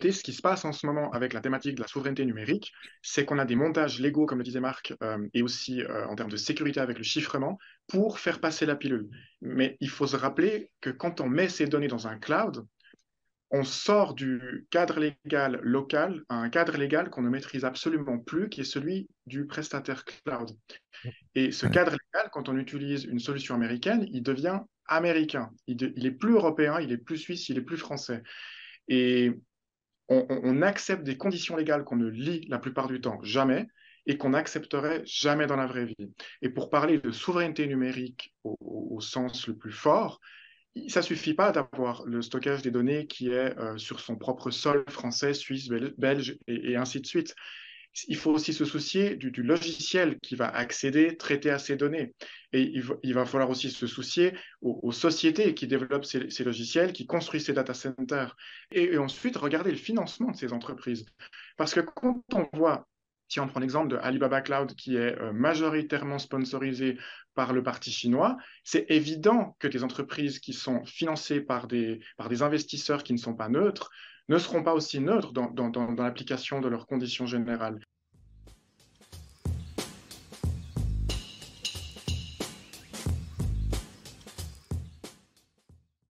ce qui se passe en ce moment avec la thématique de la souveraineté numérique, c'est qu'on a des montages légaux, comme le disait Marc, euh, et aussi euh, en termes de sécurité avec le chiffrement, pour faire passer la pilule. Mais il faut se rappeler que quand on met ces données dans un cloud, on sort du cadre légal local à un cadre légal qu'on ne maîtrise absolument plus, qui est celui du prestataire cloud. Et ce cadre légal, quand on utilise une solution américaine, il devient américain. Il, il est plus européen, il est plus suisse, il est plus français. Et on, accepte des conditions légales qu'on ne lit la plupart du temps jamais et qu'on n'accepterait jamais dans la vraie vie. Et pour parler de souveraineté numérique au, sens le plus fort, ça suffit pas d'avoir le stockage des données qui est euh, sur son propre sol français, suisse, belge et ainsi de suite il faut aussi se soucier du, logiciel qui va accéder, traiter à ces données. Et il va, falloir aussi se soucier aux, sociétés qui développent ces, logiciels, qui construisent ces data centers. Et, ensuite, regarder le financement de ces entreprises. Parce que quand on voit, si on prend l'exemple de Alibaba Cloud, qui est euh, majoritairement sponsorisé par le parti chinois, c'est évident que des entreprises qui sont financées par des, investisseurs qui ne sont pas neutres ne seront pas aussi neutres dans l'application de leurs conditions générales.